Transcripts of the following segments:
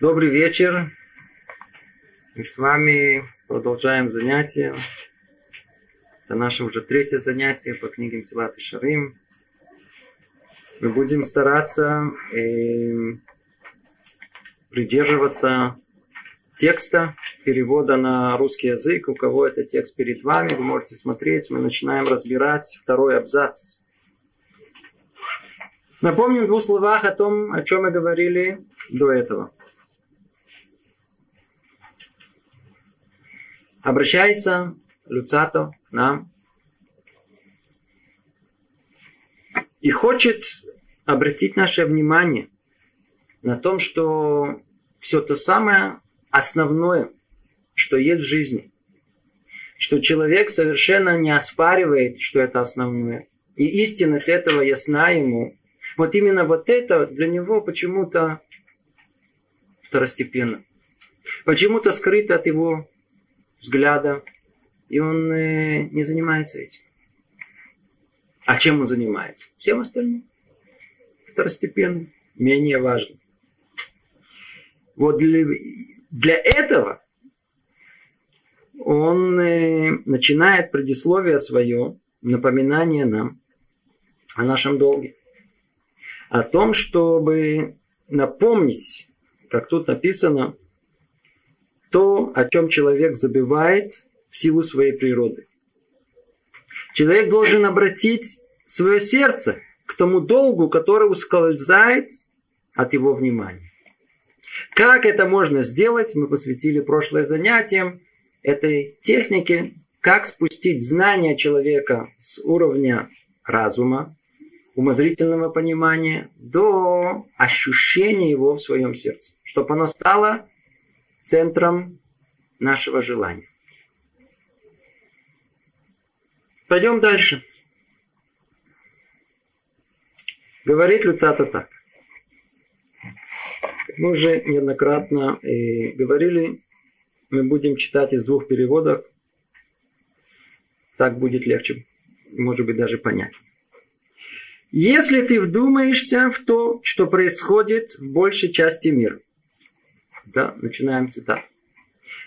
Добрый вечер. Мы с вами продолжаем занятия. Это наше уже третье занятие по книге Мтилат и Шарим. Мы будем стараться э, придерживаться текста, перевода на русский язык. У кого это текст перед вами, вы можете смотреть. Мы начинаем разбирать второй абзац. Напомним в двух словах о том, о чем мы говорили до этого. Обращается Люцато к нам и хочет обратить наше внимание на том, что все то самое основное, что есть в жизни, что человек совершенно не оспаривает, что это основное, и истинность этого ясна ему. Вот именно вот это для него почему-то второстепенно. Почему-то скрыто от его взгляда, и он э, не занимается этим. А чем он занимается? Всем остальным. Второстепенным, менее важным. Вот для, для этого он э, начинает предисловие свое, напоминание нам о нашем долге. О том, чтобы напомнить, как тут написано, то, о чем человек забивает в силу своей природы. Человек должен обратить свое сердце к тому долгу, который ускользает от его внимания. Как это можно сделать, мы посвятили прошлое занятие этой технике, как спустить знания человека с уровня разума, умозрительного понимания, до ощущения его в своем сердце, чтобы оно стало центром нашего желания. Пойдем дальше. Говорит Люцата так. Мы уже неоднократно э, говорили, мы будем читать из двух переводов. Так будет легче, может быть, даже понять. Если ты вдумаешься в то, что происходит в большей части мира, да, начинаем цитат.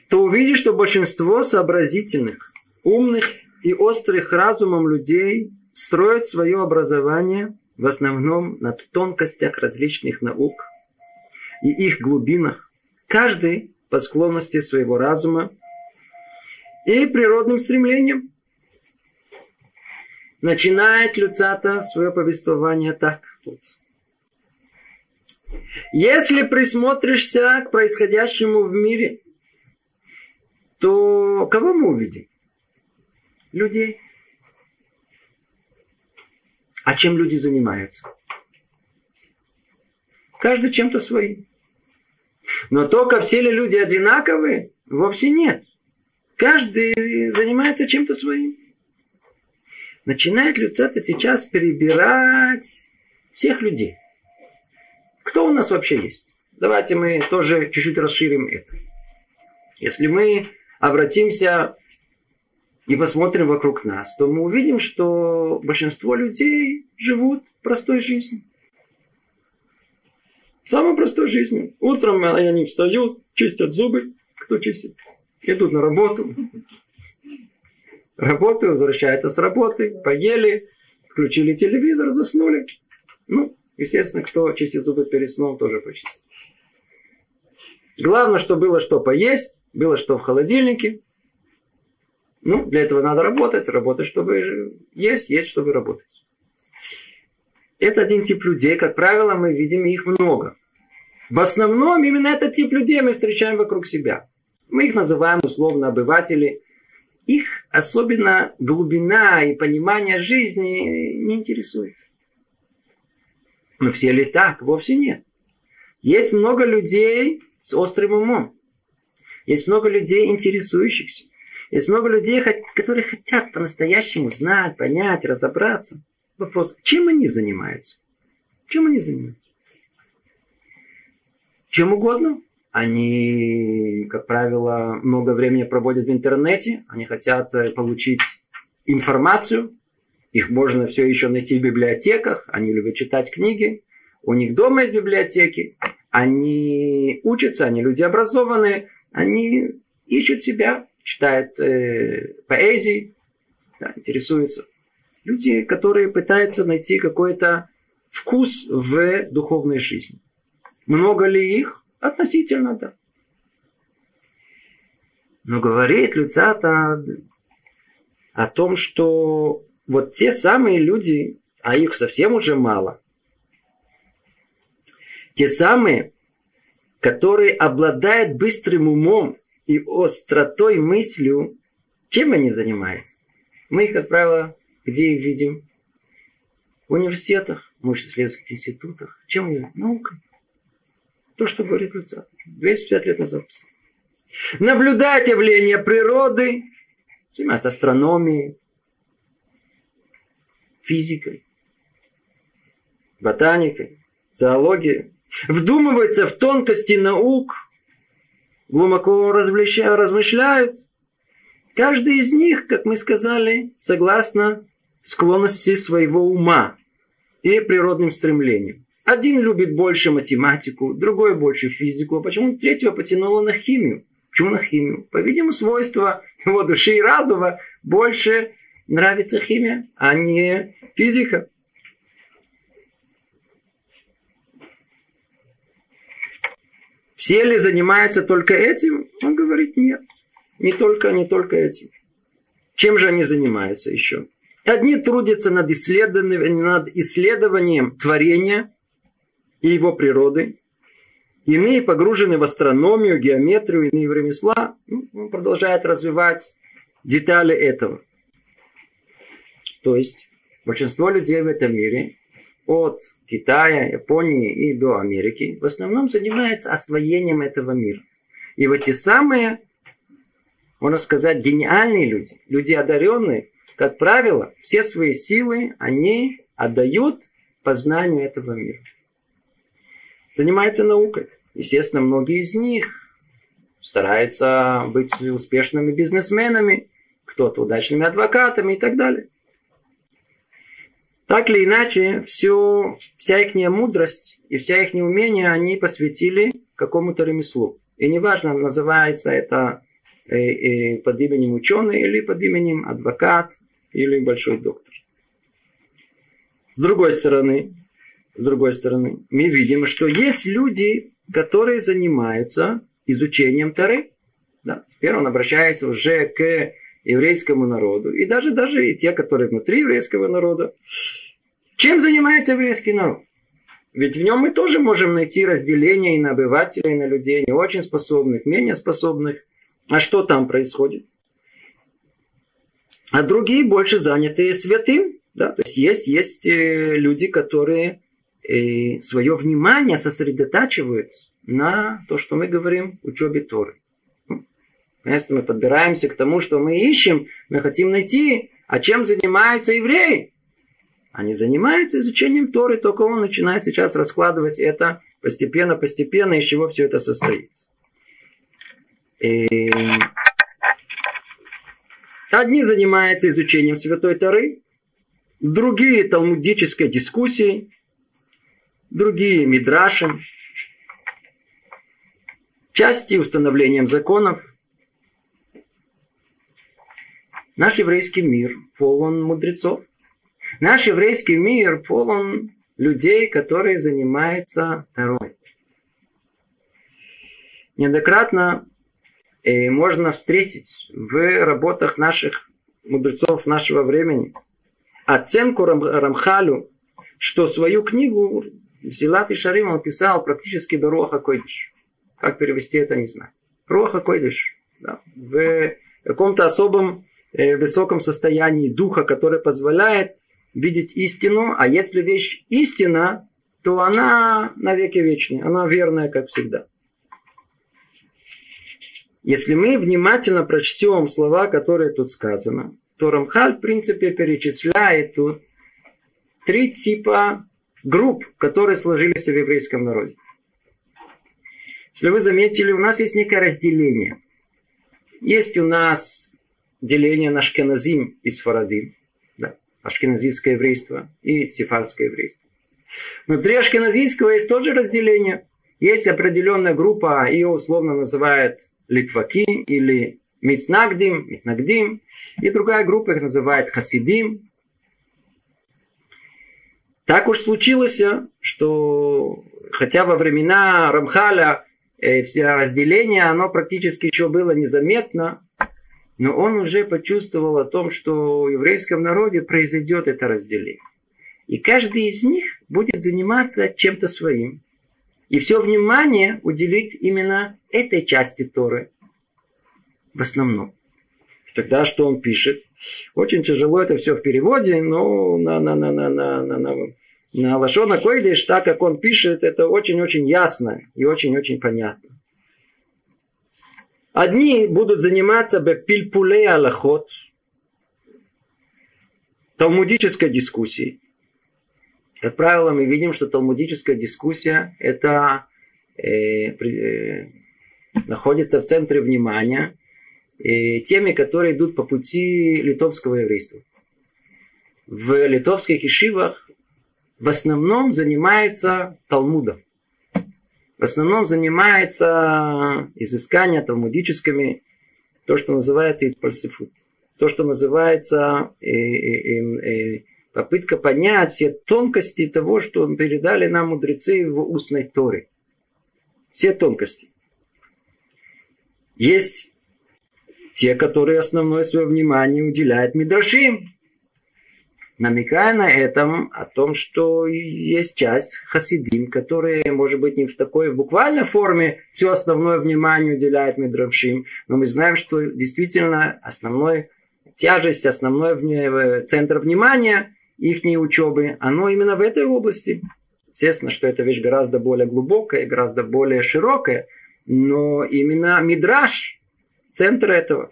То увидишь, что большинство сообразительных, умных и острых разумом людей строят свое образование в основном на тонкостях различных наук и их глубинах, каждый по склонности своего разума и природным стремлениям. Начинает Люцата свое повествование так. Вот. Если присмотришься к происходящему в мире, то кого мы увидим? Людей. А чем люди занимаются? Каждый чем-то своим. Но только все ли люди одинаковые? Вовсе нет. Каждый занимается чем-то своим. Начинает Люцата сейчас перебирать всех людей. Кто у нас вообще есть? Давайте мы тоже чуть-чуть расширим это. Если мы обратимся и посмотрим вокруг нас, то мы увидим, что большинство людей живут простой жизнью. Самой простой жизнью. Утром они встают, чистят зубы. Кто чистит? Идут на работу. Работают, возвращаются с работы, поели, включили телевизор, заснули. Ну, Естественно, кто чистит зубы перед сном, тоже почистит. Главное, что было что поесть, было что в холодильнике. Ну, для этого надо работать, работать, чтобы есть, есть, чтобы работать. Это один тип людей, как правило, мы видим их много. В основном именно этот тип людей мы встречаем вокруг себя. Мы их называем условно обыватели. Их особенно глубина и понимание жизни не интересует. Но все ли так? Вовсе нет. Есть много людей с острым умом. Есть много людей, интересующихся. Есть много людей, которые хотят по-настоящему знать, понять, разобраться. Вопрос, чем они занимаются? Чем они занимаются? Чем угодно. Они, как правило, много времени проводят в интернете. Они хотят э, получить информацию, их можно все еще найти в библиотеках. Они любят читать книги. У них дома есть библиотеки. они учатся, они люди образованные, они ищут себя, читают э, поэзии, да, интересуются. Люди, которые пытаются найти какой-то вкус в духовной жизни. Много ли их? Относительно, да. Но говорит Люцата о том, что вот те самые люди, а их совсем уже мало, те самые, которые обладают быстрым умом и остротой мыслью, чем они занимаются? Мы их, как правило, где их видим? В университетах, в научно-исследовательских институтах. Чем они? Наукой. То, что говорит Люцат. 250 лет назад. Наблюдать явления природы, заниматься астрономией, физикой, ботаникой, зоологией, вдумываются в тонкости наук, глубоко размышляют. Каждый из них, как мы сказали, согласно склонности своего ума и природным стремлениям. Один любит больше математику, другой больше физику, а почему третьего потянуло на химию? Почему на химию? По-видимому, свойства его души и разума больше нравится химия, а не физика. Все ли занимаются только этим? Он говорит, нет. Не только, не только этим. Чем же они занимаются еще? Одни трудятся над исследованием, над исследованием творения и его природы, Иные погружены в астрономию, геометрию, иные в ремесла. Ну, он продолжает развивать детали этого. То есть большинство людей в этом мире, от Китая, Японии и до Америки, в основном занимается освоением этого мира. И вот те самые, можно сказать, гениальные люди, люди одаренные, как правило, все свои силы они отдают познанию этого мира занимается наукой. Естественно, многие из них стараются быть успешными бизнесменами, кто-то удачными адвокатами и так далее. Так или иначе, все, вся их мудрость и вся их умение они посвятили какому-то ремеслу. И неважно, называется это э, э, под именем ученый или под именем адвокат или большой доктор. С другой стороны, с другой стороны, мы видим, что есть люди, которые занимаются изучением Тары. Да. Теперь он обращается уже к еврейскому народу. И даже, даже и те, которые внутри еврейского народа. Чем занимается еврейский народ? Ведь в нем мы тоже можем найти разделение и на обывателей, и на людей не очень способных, менее способных. А что там происходит? А другие больше заняты святым. Да? То есть есть, есть э, люди, которые и свое внимание сосредотачивают на то, что мы говорим учебе Торы. Вместо мы подбираемся к тому, что мы ищем, мы хотим найти, а чем занимаются евреи. Они занимаются изучением Торы, только он начинает сейчас раскладывать это постепенно, постепенно, из чего все это состоит. И... Одни занимаются изучением Святой Торы, другие талмудической дискуссией, другие мидрашем, части установлением законов. Наш еврейский мир полон мудрецов. Наш еврейский мир полон людей, которые занимаются Торой. Неоднократно э, можно встретить в работах наших мудрецов нашего времени оценку Рамхалю, что свою книгу Силат и Шарим он писал практически до Руаха Койдыш. Как перевести это, не знаю. Руаха Койдыш. Да. В каком-то особом э, высоком состоянии духа, которое позволяет видеть истину. А если вещь истина, то она навеки вечная. Она верная, как всегда. Если мы внимательно прочтем слова, которые тут сказаны, то Рамхаль, в принципе, перечисляет тут три типа групп, которые сложились в еврейском народе. Если вы заметили, у нас есть некое разделение. Есть у нас деление на Ашкеназим и Сфарадим. Ашкеназийское еврейство и сефардское еврейство. Внутри ашкеназийского есть тоже разделение. Есть определенная группа, ее условно называют литваки или мицнагдим, митнагдим. И другая группа их называет хасидим. Так уж случилось, что хотя во времена Рамхаля э, все разделение, оно практически еще было незаметно, но он уже почувствовал о том, что в еврейском народе произойдет это разделение. И каждый из них будет заниматься чем-то своим. И все внимание уделить именно этой части Торы. В основном. Тогда что он пишет? Очень тяжело это все в переводе, но на, на, на, на, на, на, на, на Лашона Койдиш, так как он пишет, это очень-очень ясно и очень-очень понятно. Одни будут заниматься бепильпулей аллахот, талмудической дискуссией. Как правило, мы видим, что талмудическая дискуссия это э, э, находится в центре внимания э, теми, которые идут по пути литовского еврейства. В литовских ишивах в основном занимается Талмудом. В основном занимается изысканием талмудическими, то, что называется итпальсифут. То, что называется э, э, э, э попытка понять все тонкости того, что передали нам мудрецы в устной Торе. Все тонкости. Есть те, которые основное свое внимание уделяют Мидрашим, намекая на этом, о том, что есть часть хасидим, которые, может быть, не в такой буквальной форме все основное внимание уделяют Мидрашим, но мы знаем, что действительно основной тяжесть, основной центр внимания их учебы, оно именно в этой области. Естественно, что эта вещь гораздо более глубокая, гораздо более широкая, но именно мидраж – центр этого.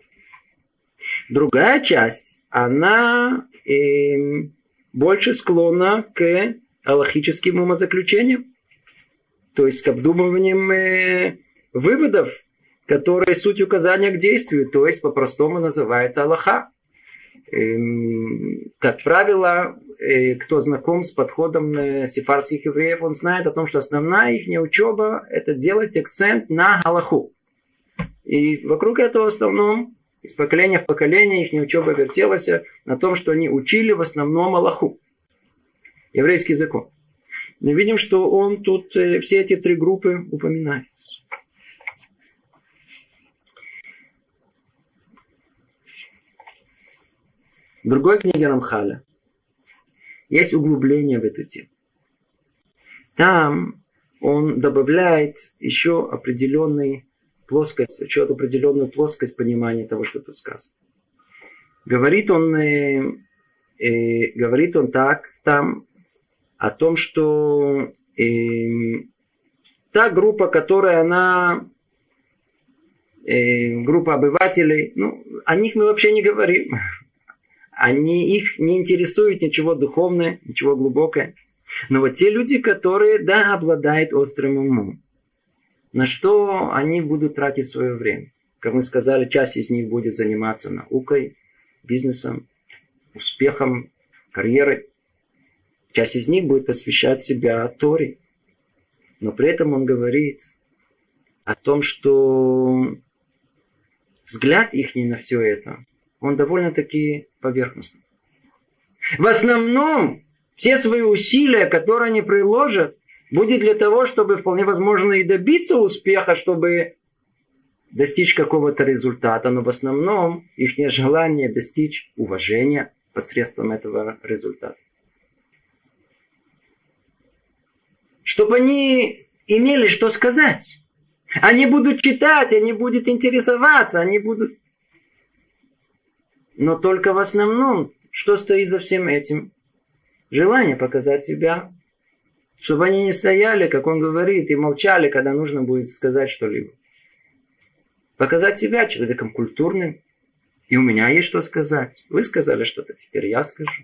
Другая часть, она э, больше склонна к аллахическим умозаключениям, то есть к обдумываниям э, выводов, которые суть указания к действию, то есть по-простому называется Аллаха. Эм, как правило, э, кто знаком с подходом э, сефарских евреев, он знает о том, что основная их учеба – это делать акцент на Галаху. И вокруг этого в основном из поколения в поколение их учеба вертелась на том, что они учили в основном Аллаху. Еврейский закон. Мы видим, что он тут э, все эти три группы упоминает. В другой книге Рамхаля есть углубление в эту тему. Там он добавляет еще определенный плоскость, еще определенную плоскость понимания того, что тут сказано. Говорит он, э, э, говорит он так там о том, что э, та группа, которая она э, группа обывателей, ну, о них мы вообще не говорим они, их не интересует ничего духовное, ничего глубокое. Но вот те люди, которые, да, обладают острым умом, на что они будут тратить свое время? Как мы сказали, часть из них будет заниматься наукой, бизнесом, успехом, карьерой. Часть из них будет посвящать себя Торе. Но при этом он говорит о том, что взгляд их на все это он довольно-таки поверхностный. В основном все свои усилия, которые они приложат, будет для того, чтобы вполне возможно и добиться успеха, чтобы достичь какого-то результата, но в основном их желание достичь уважения посредством этого результата. Чтобы они имели что сказать. Они будут читать, они будут интересоваться, они будут но только в основном, что стоит за всем этим? Желание показать себя. Чтобы они не стояли, как он говорит, и молчали, когда нужно будет сказать что-либо. Показать себя человеком культурным. И у меня есть что сказать. Вы сказали что-то, теперь я скажу.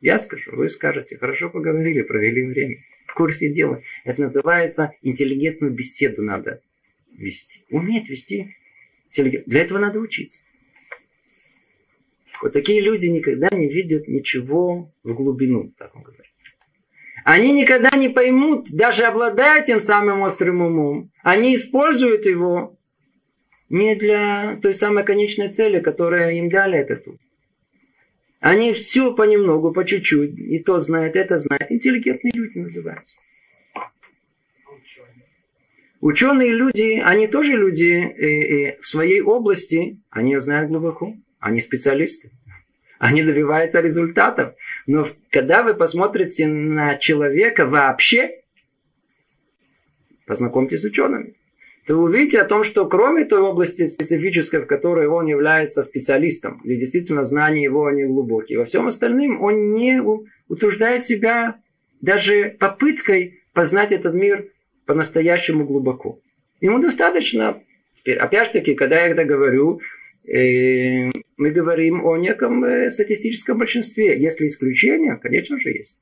Я скажу, вы скажете. Хорошо поговорили, провели время. В курсе дела. Это называется интеллигентную беседу надо вести. Уметь вести. Для этого надо учиться. Вот такие люди никогда не видят ничего в глубину, так он говорит. Они никогда не поймут, даже обладая тем самым острым умом, они используют его не для той самой конечной цели, которая им дали этот ум. Они все понемногу, по чуть-чуть, и то знает, это знает. Интеллигентные люди называются. Ученые люди, они тоже люди э, э, в своей области, они ее знают глубоко, они специалисты. Они добиваются результатов. Но когда вы посмотрите на человека вообще, познакомьтесь с учеными, то вы увидите о том, что кроме той области специфической, в которой он является специалистом, где действительно знания его не глубокие, во всем остальном он не утруждает себя даже попыткой познать этот мир по-настоящему глубоко. Ему достаточно, опять же таки, когда я это говорю, мы говорим о неком э, статистическом большинстве. Если исключения, конечно же, есть.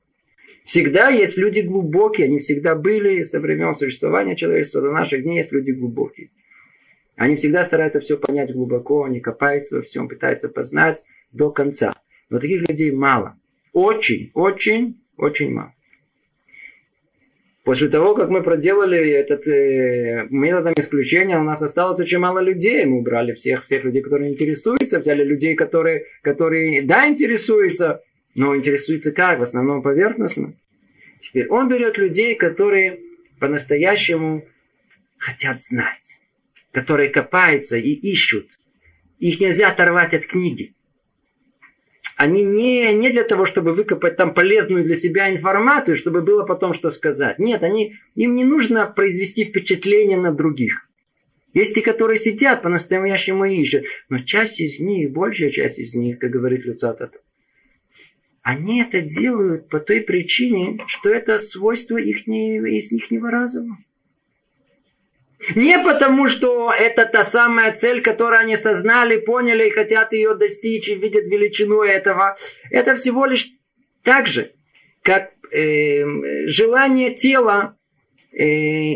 Всегда есть люди глубокие, они всегда были со времен существования человечества до наших дней есть люди глубокие. Они всегда стараются все понять глубоко, они копаются во всем, пытаются познать до конца. Но таких людей мало. Очень, очень, очень мало. После того, как мы проделали этот э, методом исключения, у нас осталось очень мало людей. Мы убрали всех, всех людей, которые интересуются, взяли людей, которые, которые да, интересуются, но интересуются как? В основном поверхностно. Теперь он берет людей, которые по-настоящему хотят знать, которые копаются и ищут. Их нельзя оторвать от книги они не, не для того, чтобы выкопать там полезную для себя информацию, чтобы было потом что сказать. Нет, они, им не нужно произвести впечатление на других. Есть те, которые сидят по-настоящему ищут. Но часть из них, большая часть из них, как говорит Люцатат, они это делают по той причине, что это свойство их, их разума. Не потому, что это та самая цель, которую они сознали, поняли и хотят ее достичь и видят величину этого. Это всего лишь так же, как э, желание тела э,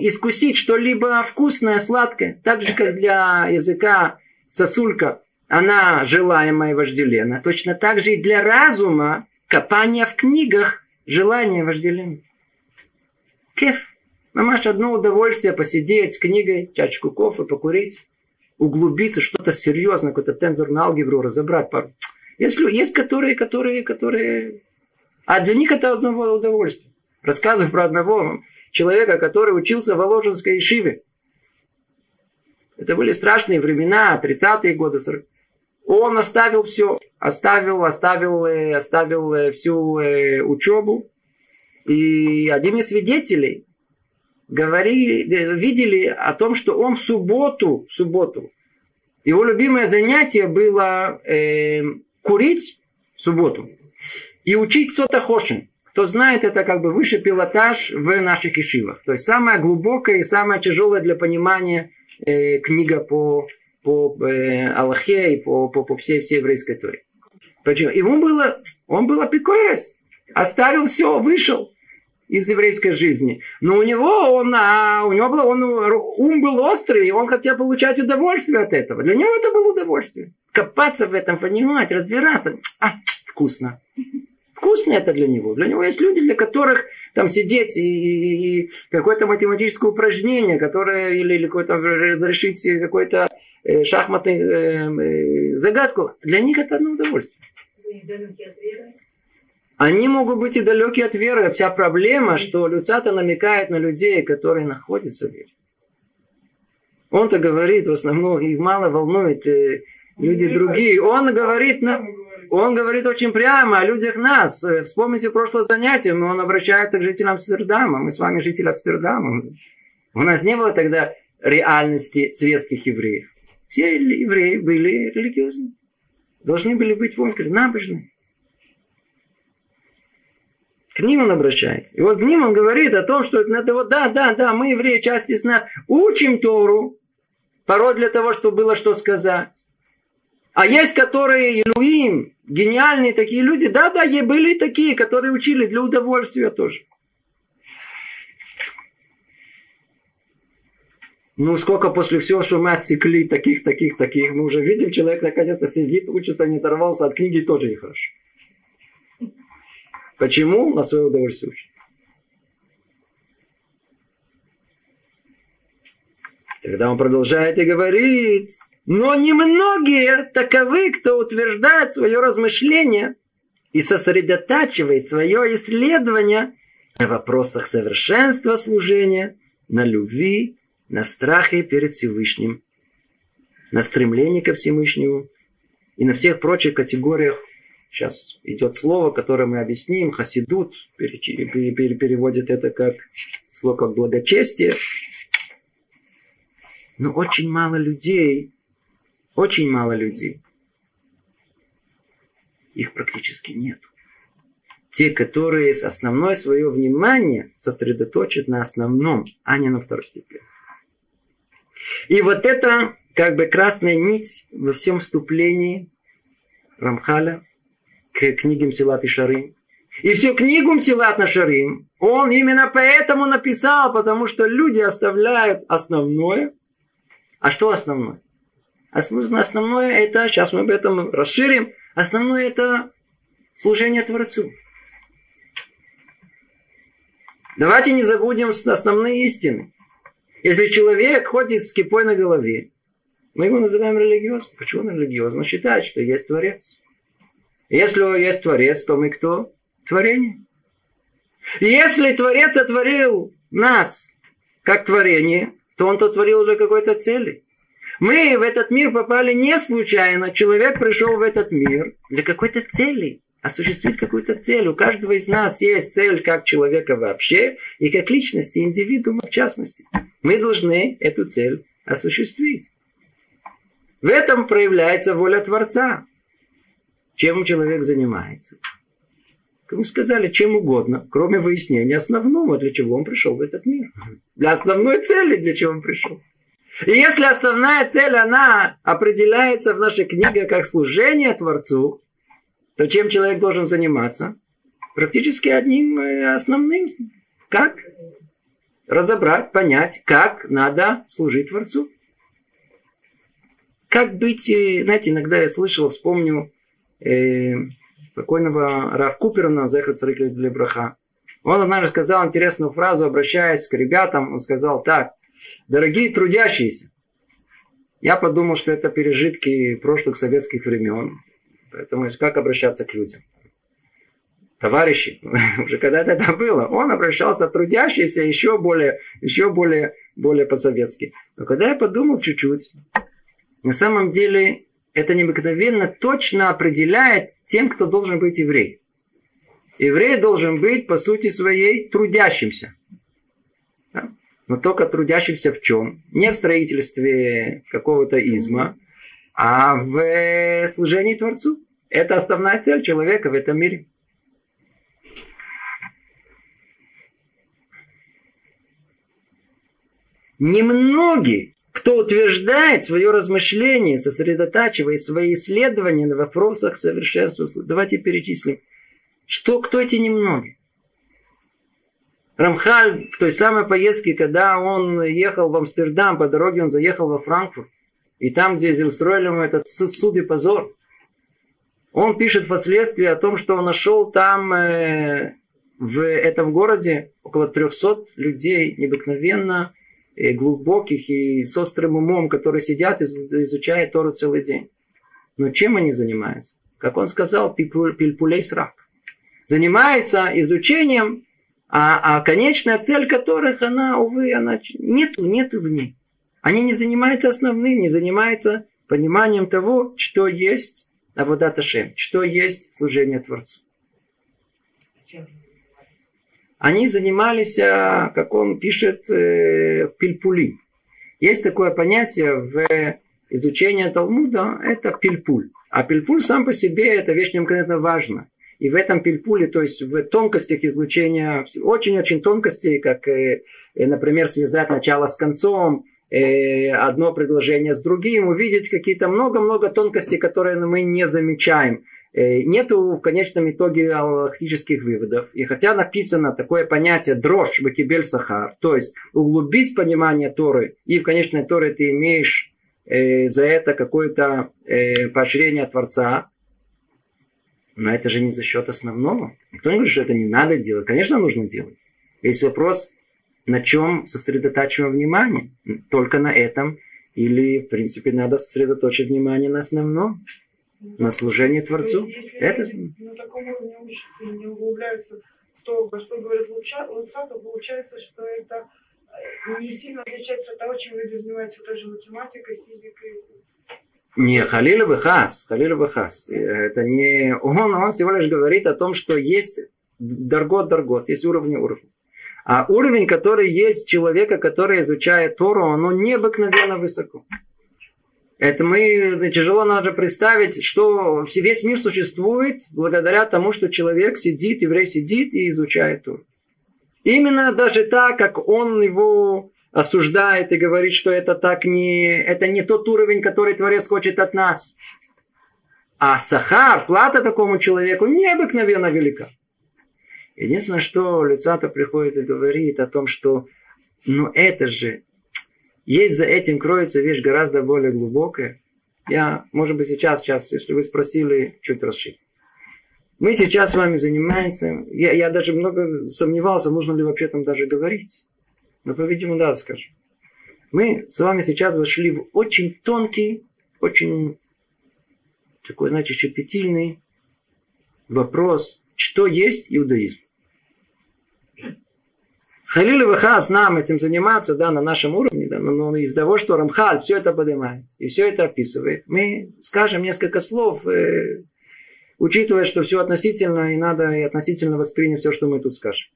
искусить что-либо вкусное, сладкое. Так же, как для языка сосулька, она желаемая и вожделенная. Точно так же и для разума копание в книгах желание вожделенное. Кеф. Мамаш одно удовольствие посидеть с книгой, чашку кофе, покурить, углубиться, что-то серьезное, какой-то тензор на алгебру разобрать пару. Есть, есть которые, которые, которые... А для них это одно удовольствие. Рассказываю про одного человека, который учился в Воложенской Ишиве. Это были страшные времена, 30-е годы. Он оставил все, оставил, оставил, э, оставил э, всю э, учебу. И один из свидетелей, говорили, видели о том, что он в субботу, в субботу, его любимое занятие было э, курить в субботу и учить кто-то хошин. Кто знает, это как бы высший пилотаж в наших ишивах. То есть самая глубокая и самая тяжелая для понимания э, книга по, по э, Аллахе и по, по, по всей, всей еврейской торе. Почему? Ему было, он был апикоес. Оставил все, вышел из еврейской жизни. Но у него, он, а, у него был, он, ум был острый, и он хотел получать удовольствие от этого. Для него это было удовольствие. Копаться в этом, понимать, разбираться. А, вкусно. Вкусно это для него. Для него есть люди, для которых там сидеть и, и какое-то математическое упражнение, которое или, или какое-то разрешить какой-то э, шахматный э, э, загадку. Для них это одно удовольствие. Они могут быть и далеки от веры. Вся проблема, что Люцата намекает на людей, которые находятся в вере. Он-то говорит в основном, их мало волнует э, люди другие. Он говорит, на, он говорит очень прямо о людях нас. Вспомните прошлое занятие, он обращается к жителям Амстердама. Мы с вами жители Амстердама. У нас не было тогда реальности светских евреев. Все евреи были религиозны. Должны были быть, помните, набожны. К ним он обращается. И вот к ним он говорит о том, что это вот, да, да, да, мы, евреи, часть из нас, учим Тору, порой для того, чтобы было что сказать. А есть, которые Илуим, гениальные такие люди, да, да, и были такие, которые учили для удовольствия тоже. Ну, сколько после всего, что мы отсекли таких, таких, таких, мы уже видим, человек наконец-то сидит, учится, не оторвался от книги, тоже нехорошо. Почему? На свое удовольствие учит. Тогда он продолжает и говорит, но немногие таковы, кто утверждает свое размышление и сосредотачивает свое исследование на вопросах совершенства служения, на любви, на страхе перед Всевышним, на стремлении ко Всевышнему и на всех прочих категориях Сейчас идет слово, которое мы объясним. Хасидут переводит это как слово как благочестие. Но очень мало людей, очень мало людей. Их практически нет. Те, которые с основное свое внимание сосредоточат на основном, а не на второстепенном. И вот это как бы красная нить во всем вступлении Рамхаля к книге Мсилат и Шарим. И всю книгу Мсилат на Шарим он именно поэтому написал, потому что люди оставляют основное. А что основное? Основное это, сейчас мы об этом расширим, основное это служение Творцу. Давайте не забудем основные истины. Если человек ходит с кипой на голове, мы его называем религиозным. Почему он религиозный? Он считает, что есть Творец. Если есть Творец, то мы кто? Творение. И если Творец сотворил нас как творение, то он то творил для какой-то цели. Мы в этот мир попали не случайно. Человек пришел в этот мир для какой-то цели. Осуществить какую-то цель. У каждого из нас есть цель как человека вообще и как личности, индивидуума в частности. Мы должны эту цель осуществить. В этом проявляется воля Творца. Чем человек занимается? Как мы сказали, чем угодно, кроме выяснения основного, для чего он пришел в этот мир. Для основной цели, для чего он пришел. И если основная цель, она определяется в нашей книге как служение Творцу, то чем человек должен заниматься? Практически одним э, основным. Как? Разобрать, понять, как надо служить Творцу. Как быть, э, знаете, иногда я слышал, вспомню покойного Рав Куперна, Зехар Царик для Браха. Он однажды сказал интересную фразу, обращаясь к ребятам, он сказал так, дорогие трудящиеся, я подумал, что это пережитки прошлых советских времен. Поэтому как обращаться к людям? Товарищи, уже когда-то это было, он обращался трудящийся еще более, еще более, более по-советски. Но когда я подумал чуть-чуть, на самом деле это необыкновенно точно определяет тем, кто должен быть еврей. Еврей должен быть, по сути своей, трудящимся. Да? Но только трудящимся в чем? Не в строительстве какого-то изма, а в служении Творцу. Это основная цель человека в этом мире. Немногие кто утверждает свое размышление, сосредотачивая свои исследования на вопросах совершенства. Давайте перечислим. Что, кто эти немногие? Рамхаль в той самой поездке, когда он ехал в Амстердам, по дороге он заехал во Франкфурт, и там, где устроили ему этот суд и позор, он пишет впоследствии о том, что он нашел там э, в этом городе около 300 людей необыкновенно и глубоких и с острым умом, которые сидят и изучают Тору целый день. Но чем они занимаются? Как он сказал, пильпулей срак. Занимается изучением, а, а конечная цель которых, она, увы, она нету, нету в ней. Они не занимаются основным, не занимаются пониманием того, что есть Аводата Шем, что есть служение Творцу. Они занимались, а, как он пишет, э, пильпули. Есть такое понятие в изучении Талмуда, это пильпуль. А пильпуль сам по себе это вещь необыкновенно важна. И в этом пильпуле, то есть в тонкостях излучения, очень-очень тонкостей, как, э, э, например, связать начало с концом, одно предложение с другим, увидеть какие-то много-много тонкостей, которые мы не замечаем. Э, нету в конечном итоге аллахтических выводов. И хотя написано такое понятие дрожь бакибель сахар, то есть углубись понимание Торы, и в конечной Торе ты имеешь э, за это какое-то э, поощрение Творца, но это же не за счет основного. Никто не говорит, что это не надо делать. Конечно, нужно делать. Есть вопрос, на чем сосредотачиваем внимание. Только на этом. Или, в принципе, надо сосредоточить внимание на основном. На служении Творцу. Есть, это... на таком уровне учатся и не углубляются в то, во что говорит Луца, Луца, то получается, что это э, не сильно отличается от того, чем люди занимаются тоже математикой, физикой. Не, Халила Бахас, Халила Бахас. Это не он, он всего лишь говорит о том, что есть даргот, даргот, есть уровни, уровни. А уровень, который есть человека, который изучает Тору, оно необыкновенно высоко. Это мы тяжело надо представить, что весь мир существует благодаря тому, что человек сидит, еврей сидит и изучает Тору. Именно даже так, как он его осуждает и говорит, что это так не, это не тот уровень, который Творец хочет от нас. А сахар, плата такому человеку необыкновенно велика. Единственное, что Люцата приходит и говорит о том, что ну это же, есть за этим кроется вещь гораздо более глубокая. Я, может быть, сейчас, сейчас, если вы спросили, чуть расширить. Мы сейчас с вами занимаемся, я, я даже много сомневался, нужно ли вообще там даже говорить. Но, по-видимому, да, скажем. Мы с вами сейчас вошли в очень тонкий, очень такой, знаете, щепетильный вопрос, что есть иудаизм. Халиль Вахас нам этим заниматься, да, на нашем уровне, но, из того, что Рамхаль все это поднимает и все это описывает, мы скажем несколько слов, э, учитывая, что все относительно, и надо и относительно воспринять все, что мы тут скажем.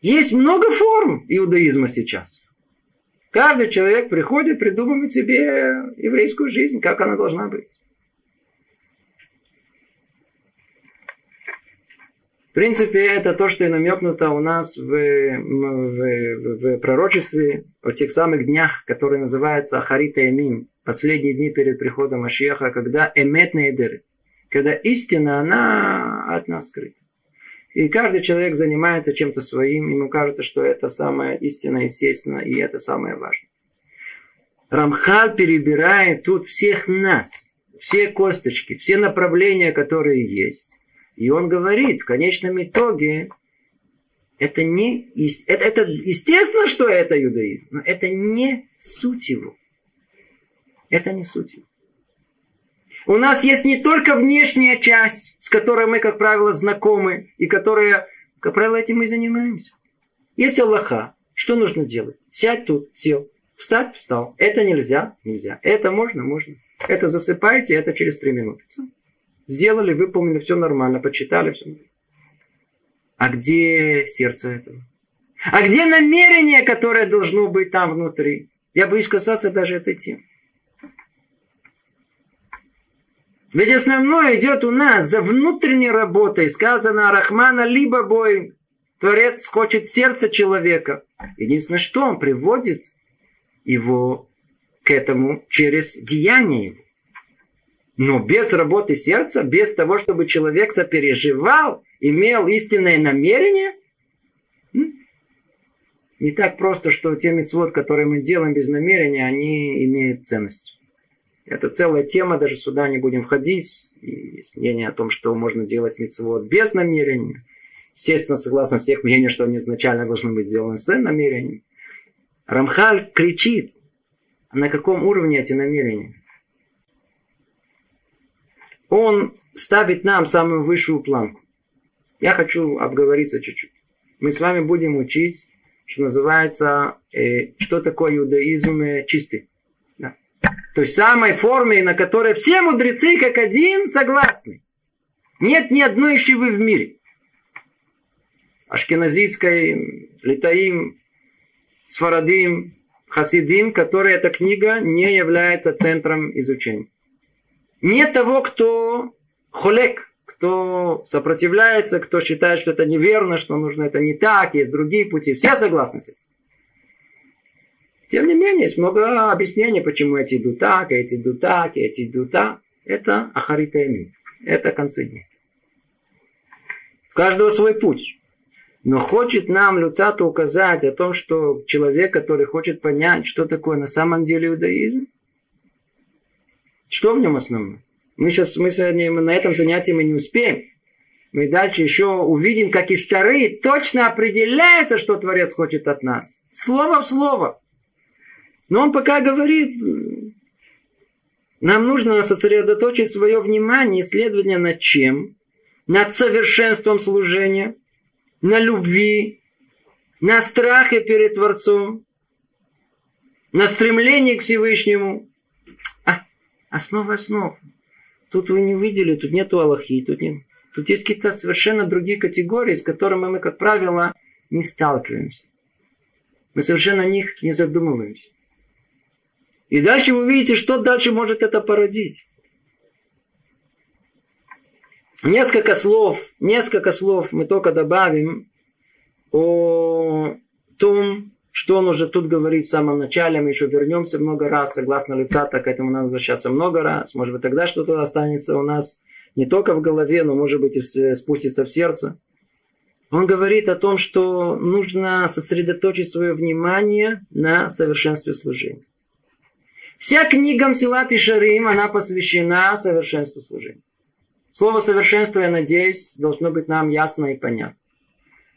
Есть много форм иудаизма сейчас. Каждый человек приходит, придумывает себе еврейскую жизнь, как она должна быть. Принципе, это то, что и намекнуто у нас в, в, в пророчестве о тех самых днях, которые называются Ахарита Эмим, последние дни перед приходом Ашьеха, когда эмет нейдер, когда истина, она от нас скрыта. И каждый человек занимается чем-то своим, ему кажется, что это самое истинное, естественно, и это самое важное. Рамхал перебирает тут всех нас, все косточки, все направления, которые есть. И он говорит, в конечном итоге, это не... Это, это естественно, что это иудаизм, но это не суть его. Это не суть его. У нас есть не только внешняя часть, с которой мы, как правило, знакомы, и которая, как правило, этим мы занимаемся. Есть Аллаха. Что нужно делать? Сядь тут, сел. Встать, встал. Это нельзя, нельзя. Это можно, можно. Это засыпайте, это через три минуты. Сделали, выполнили, все нормально, почитали, все. А где сердце этого? А где намерение, которое должно быть там внутри? Я боюсь касаться даже этой темы. Ведь основное идет у нас за внутренней работой. Сказано Рахмана либо бой. Творец хочет сердце человека. Единственное, что он приводит его к этому через деяние. Но без работы сердца, без того, чтобы человек сопереживал, имел истинное намерение, не так просто, что те мецвод, которые мы делаем без намерения, они имеют ценность. Это целая тема, даже сюда не будем входить. И есть мнение о том, что можно делать мецвод без намерения. Естественно, согласно всех мнений, что они изначально должны быть сделаны с намерением. Рамхаль кричит, на каком уровне эти намерения он ставит нам самую высшую планку. Я хочу обговориться чуть-чуть. Мы с вами будем учить, что называется, э, что такое иудаизм э, чистый. Да. То есть самой форме, на которой все мудрецы как один согласны. Нет ни одной ищевы в мире. Ашкеназийской, Литаим, Сфарадим, Хасидим, которая эта книга не является центром изучения. Нет того, кто холек, кто сопротивляется, кто считает, что это неверно, что нужно это не так, есть другие пути. Все согласны с этим. Тем не менее, есть много объяснений, почему эти идут так, эти идут так, эти идут так. Это ахарита Это концы дня. В каждого свой путь. Но хочет нам Люцата указать о том, что человек, который хочет понять, что такое на самом деле иудаизм, что в нем основное? Мы сейчас мы сегодня на этом занятии мы не успеем. мы дальше еще увидим, как из Тары точно определяется, что Творец хочет от нас. Слово в слово. Но он пока говорит, нам нужно сосредоточить свое внимание, исследование над чем? Над совершенством служения, на любви, на страхе перед Творцом, на стремлении к Всевышнему. Основа основ. Тут вы не увидели, тут нету Аллахи, тут, нет, тут есть какие-то совершенно другие категории, с которыми мы, как правило, не сталкиваемся. Мы совершенно о них не задумываемся. И дальше вы увидите, что дальше может это породить. Несколько слов, несколько слов мы только добавим о том, что он уже тут говорит в самом начале. Мы еще вернемся много раз, согласно Люцата, к этому надо возвращаться много раз. Может быть, тогда что-то останется у нас не только в голове, но, может быть, и спустится в сердце. Он говорит о том, что нужно сосредоточить свое внимание на совершенстве служения. Вся книга Мсилат и Шарим, она посвящена совершенству служения. Слово совершенство, я надеюсь, должно быть нам ясно и понятно.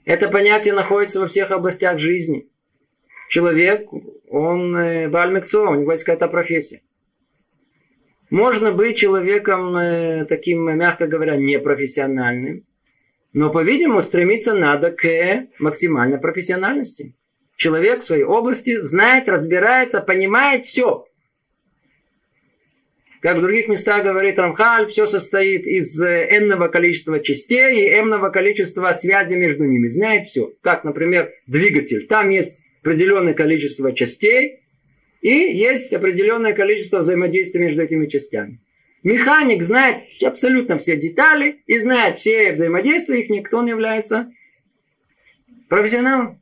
Это понятие находится во всех областях жизни. Человек, он э, бальмикцо, у него есть какая-то профессия. Можно быть человеком э, таким, мягко говоря, непрофессиональным, но, по-видимому, стремиться надо к максимальной профессиональности. Человек в своей области знает, разбирается, понимает все. Как в других местах говорит Рамхаль, все состоит из э, энного количества частей и энного количества связи между ними. Знает все. Как, например, двигатель. Там есть определенное количество частей и есть определенное количество взаимодействия между этими частями. Механик знает абсолютно все детали и знает все взаимодействия их, никто не является профессионалом.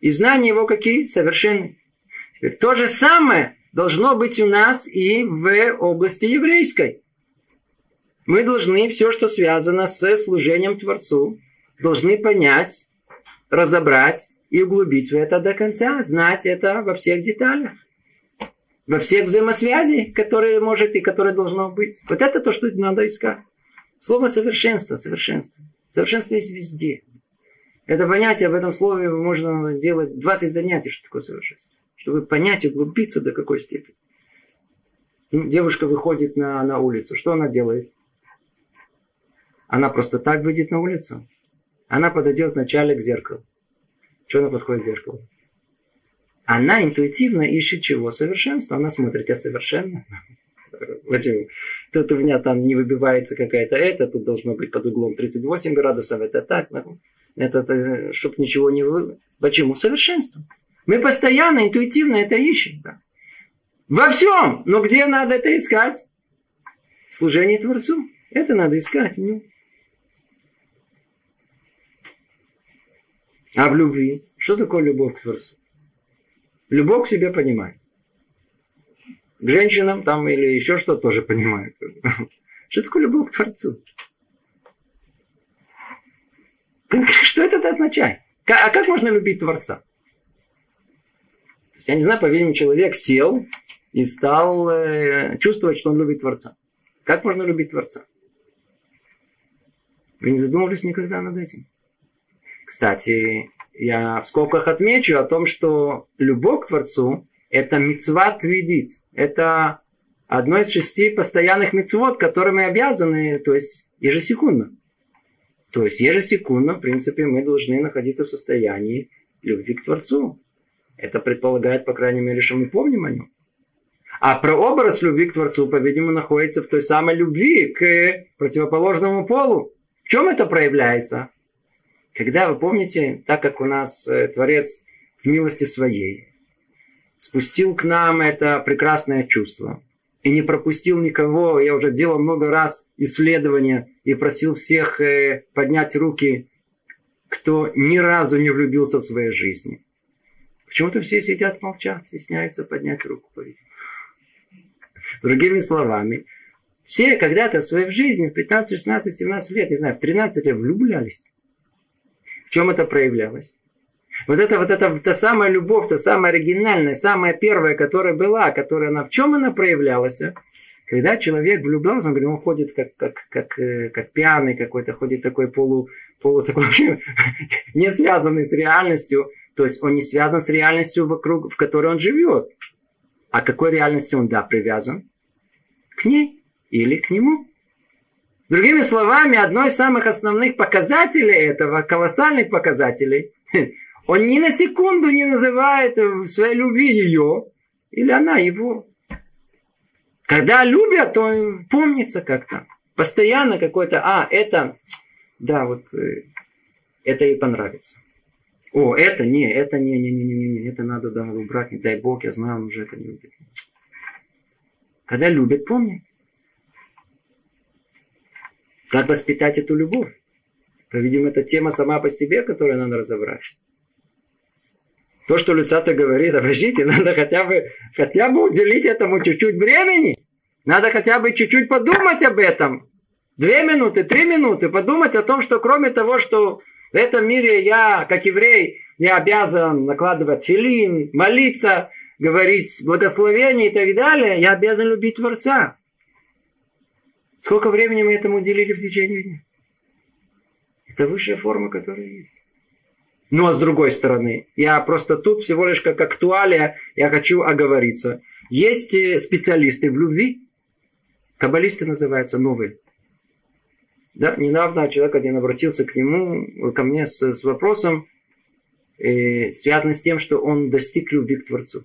И знания его какие? Совершенные. Теперь то же самое должно быть у нас и в области еврейской. Мы должны все, что связано с служением Творцу, должны понять, разобрать и углубить в это до конца, знать это во всех деталях. Во всех взаимосвязях, которые может и которые должно быть. Вот это то, что надо искать. Слово совершенство, совершенство. Совершенство есть везде. Это понятие, об этом слове можно делать 20 занятий, что такое совершенство чтобы понять, углубиться до какой степени. Ну, девушка выходит на, на улицу. Что она делает? Она просто так выйдет на улицу. Она подойдет вначале к зеркалу. Что она подходит к зеркалу? Она интуитивно ищет чего? Совершенства. Она смотрит, я совершенно. Почему? Тут у меня там не выбивается какая-то это, тут должно быть под углом 38 градусов, это так. Это, это чтобы ничего не... Вы... Почему? Совершенство. Мы постоянно, интуитивно это ищем. Да. Во всем. Но где надо это искать? В служении Творцу. Это надо искать. Ну. А в любви? Что такое любовь к Творцу? Любовь к себе понимает. К женщинам там или еще что тоже понимают. Что такое любовь к Творцу? Что это означает? А как можно любить Творца? я не знаю, по-видимому, человек сел и стал э, чувствовать, что он любит Творца. Как можно любить Творца? Вы не задумывались никогда над этим? Кстати, я в скобках отмечу о том, что любовь к Творцу – это мецват видит. Это одно из шести постоянных мецвод, которыми обязаны, то есть ежесекундно. То есть ежесекундно, в принципе, мы должны находиться в состоянии любви к Творцу. Это предполагает, по крайней мере, что мы помним о нем. А прообраз любви к Творцу, по-видимому, находится в той самой любви к противоположному полу. В чем это проявляется? Когда, вы помните, так как у нас э, Творец в милости своей спустил к нам это прекрасное чувство и не пропустил никого, я уже делал много раз исследования и просил всех э, поднять руки, кто ни разу не влюбился в своей жизни. Почему-то все сидят, молчат, стесняются поднять руку. Другими словами, все когда-то в своей жизни, в 15, 16, 17 лет, не знаю, в 13 лет влюблялись. Чем это проявлялось? Вот это вот эта та самая любовь, та самая оригинальная, самая первая, которая была, которая она, в чем она проявлялась? Когда человек влюблен, он, говорит, он ходит как, как, как, э, как пьяный какой-то, ходит такой полу, полу такой вообще не связанный с реальностью. То есть он не связан с реальностью, вокруг, в которой он живет. А к какой реальности он, да, привязан? К ней или к нему. Другими словами, одно из самых основных показателей этого, колоссальных показателей, он ни на секунду не называет в своей любви ее, или она его. Когда любят, то помнится как-то. Постоянно какой-то, а, это, да, вот, э, это ей понравится. О, это не, это не, не, не, не, не, это надо да, убрать, не дай бог, я знаю, он уже это не любит. Когда любят, помни. Как воспитать эту любовь? По-видимому, это тема сама по себе, которую надо разобрать. То, что Люцата говорит, обождите, надо хотя бы, хотя бы уделить этому чуть-чуть времени. Надо хотя бы чуть-чуть подумать об этом. Две минуты, три минуты подумать о том, что кроме того, что в этом мире я, как еврей, не обязан накладывать филин, молиться, говорить благословение и так далее, я обязан любить Творца. Сколько времени мы этому уделили в течение дня? Это высшая форма, которая есть. Ну а с другой стороны, я просто тут всего лишь как актуалия, я хочу оговориться. Есть э, специалисты в любви, каббалисты называются новые. Да, недавно человек один обратился к нему, ко мне с, с вопросом, э, связанным с тем, что он достиг любви к Творцу.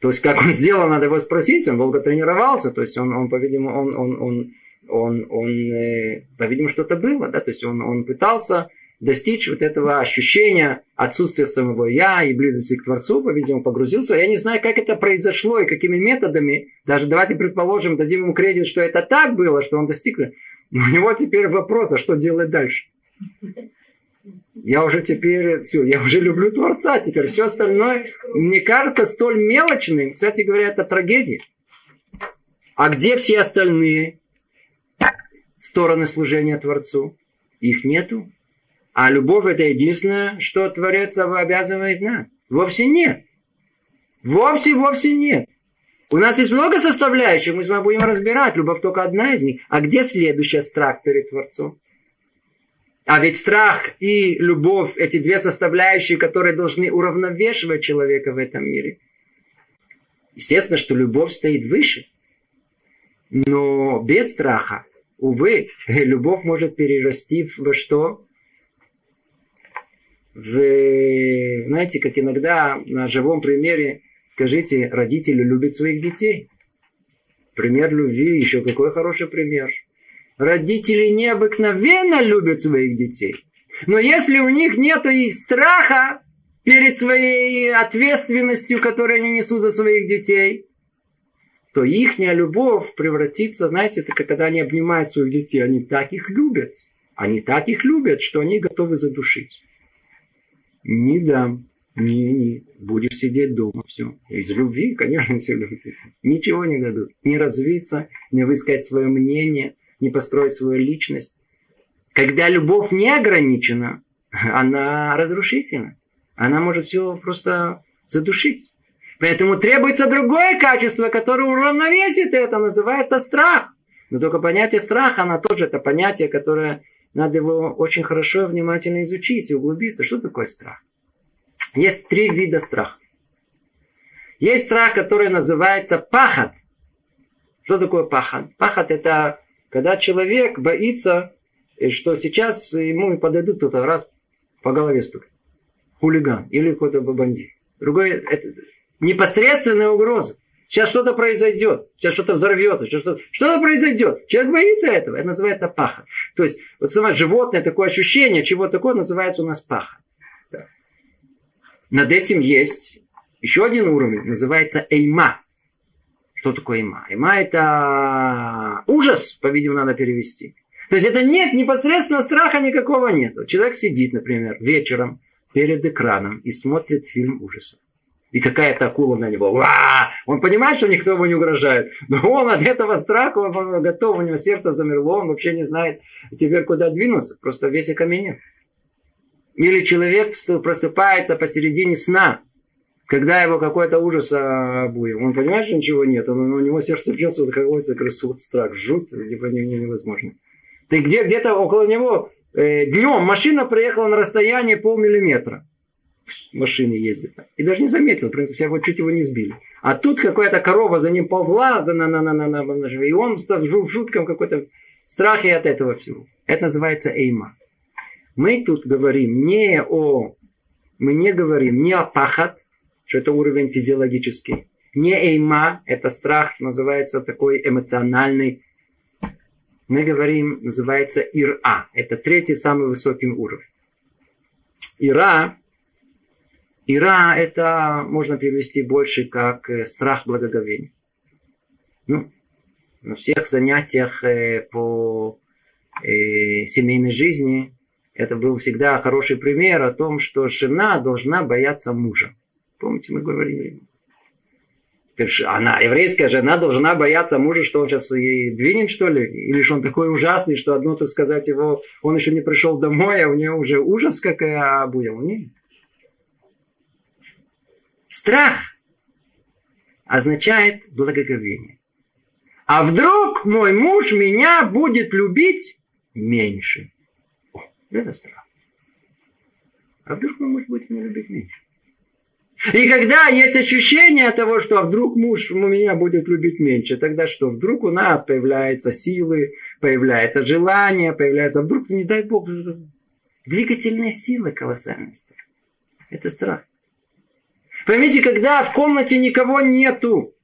То есть, как он сделал, надо его спросить, он долго тренировался, то есть, он, он по-видимому, он, он, он он, он э, по-видимому, что-то было, да, то есть он, он пытался достичь вот этого ощущения отсутствия самого я и близости к Творцу, по-видимому, погрузился. Я не знаю, как это произошло и какими методами. Даже давайте предположим, дадим ему кредит, что это так было, что он достиг. Но у него теперь вопрос, а что делать дальше? Я уже теперь, все, я уже люблю Творца теперь. Все остальное, мне кажется, столь мелочным. Кстати говоря, это трагедия. А где все остальные? стороны служения Творцу. Их нету. А любовь это единственное, что Творец обязывает нас. Вовсе нет. Вовсе, вовсе нет. У нас есть много составляющих, мы с вами будем разбирать. Любовь только одна из них. А где следующий страх перед Творцом? А ведь страх и любовь, эти две составляющие, которые должны уравновешивать человека в этом мире. Естественно, что любовь стоит выше. Но без страха увы, любовь может перерасти в что? В, знаете, как иногда на живом примере, скажите, родители любят своих детей. Пример любви, еще какой хороший пример. Родители необыкновенно любят своих детей. Но если у них нет и страха перед своей ответственностью, которую они несут за своих детей, то их любовь превратится, знаете, это когда они обнимают своих детей, они так их любят. Они так их любят, что они готовы задушить. Не дам. Не, не. Будешь сидеть дома. Все. Из любви, конечно, все любви. Ничего не дадут. Не развиться, не высказать свое мнение, не построить свою личность. Когда любовь не ограничена, она разрушительна. Она может все просто задушить. Поэтому требуется другое качество, которое уравновесит это, называется страх. Но только понятие страха, оно тоже это понятие, которое надо его очень хорошо и внимательно изучить и углубиться. Что такое страх? Есть три вида страха. Есть страх, который называется пахот. Что такое пахот? Пахот это когда человек боится, что сейчас ему подойдут кто-то раз по голове стукать. Хулиган или какой-то бандит. Другой, это, непосредственная угроза. Сейчас что-то произойдет, сейчас что-то взорвется, что-то, что-то произойдет. Человек боится этого, это называется паха. То есть, вот самое животное, такое ощущение, чего такое называется у нас паха. Да. Над этим есть еще один уровень, называется эйма. Что такое эйма? Эйма это ужас, по-видимому, надо перевести. То есть это нет, непосредственно страха никакого нет. Человек сидит, например, вечером перед экраном и смотрит фильм ужасов и какая-то акула на него. Ва! Он понимает, что никто ему не угрожает. Но он от этого страха, он готов, у него сердце замерло, он вообще не знает теперь куда двинуться. Просто весь окаменел. Или человек просыпается посередине сна. Когда его какой-то ужас обуял. Он понимает, что ничего нет. Он, у него сердце бьется, вот какой-то вот страх, жуть, невозможно. Ты где, где-то около него э, днем машина приехала на расстояние полмиллиметра. Машины ездят. И даже не заметил, все его чуть его не сбили. А тут какая-то корова за ним ползла, да, на, на, на, на, на, на, и он в жутком какой-то страхе от этого всего. Это называется эйма. Мы тут говорим не о... Мы не говорим не о пахат, что это уровень физиологический. Не эйма, это страх, называется такой эмоциональный. Мы говорим, называется ира. Это третий самый высокий уровень. Ира, ира это можно перевести больше как э, страх благоговения. Ну, на всех занятиях э, по э, семейной жизни это был всегда хороший пример о том, что жена должна бояться мужа. Помните, мы говорили? Она, еврейская жена, должна бояться мужа, что он сейчас ей двинет, что ли? Или что он такой ужасный, что одно, так сказать, его, он еще не пришел домой, а у нее уже ужас какая обуял. Нет. Страх означает благоговение. А вдруг мой муж меня будет любить меньше? О, это страх. А вдруг мой муж будет меня любить меньше? И когда есть ощущение того, что а вдруг муж меня будет любить меньше, тогда что? Вдруг у нас появляются силы, появляется желание, появляется, а вдруг, не дай бог, двигательная сила колоссальная. Это страх. Поймите, когда в комнате никого нету,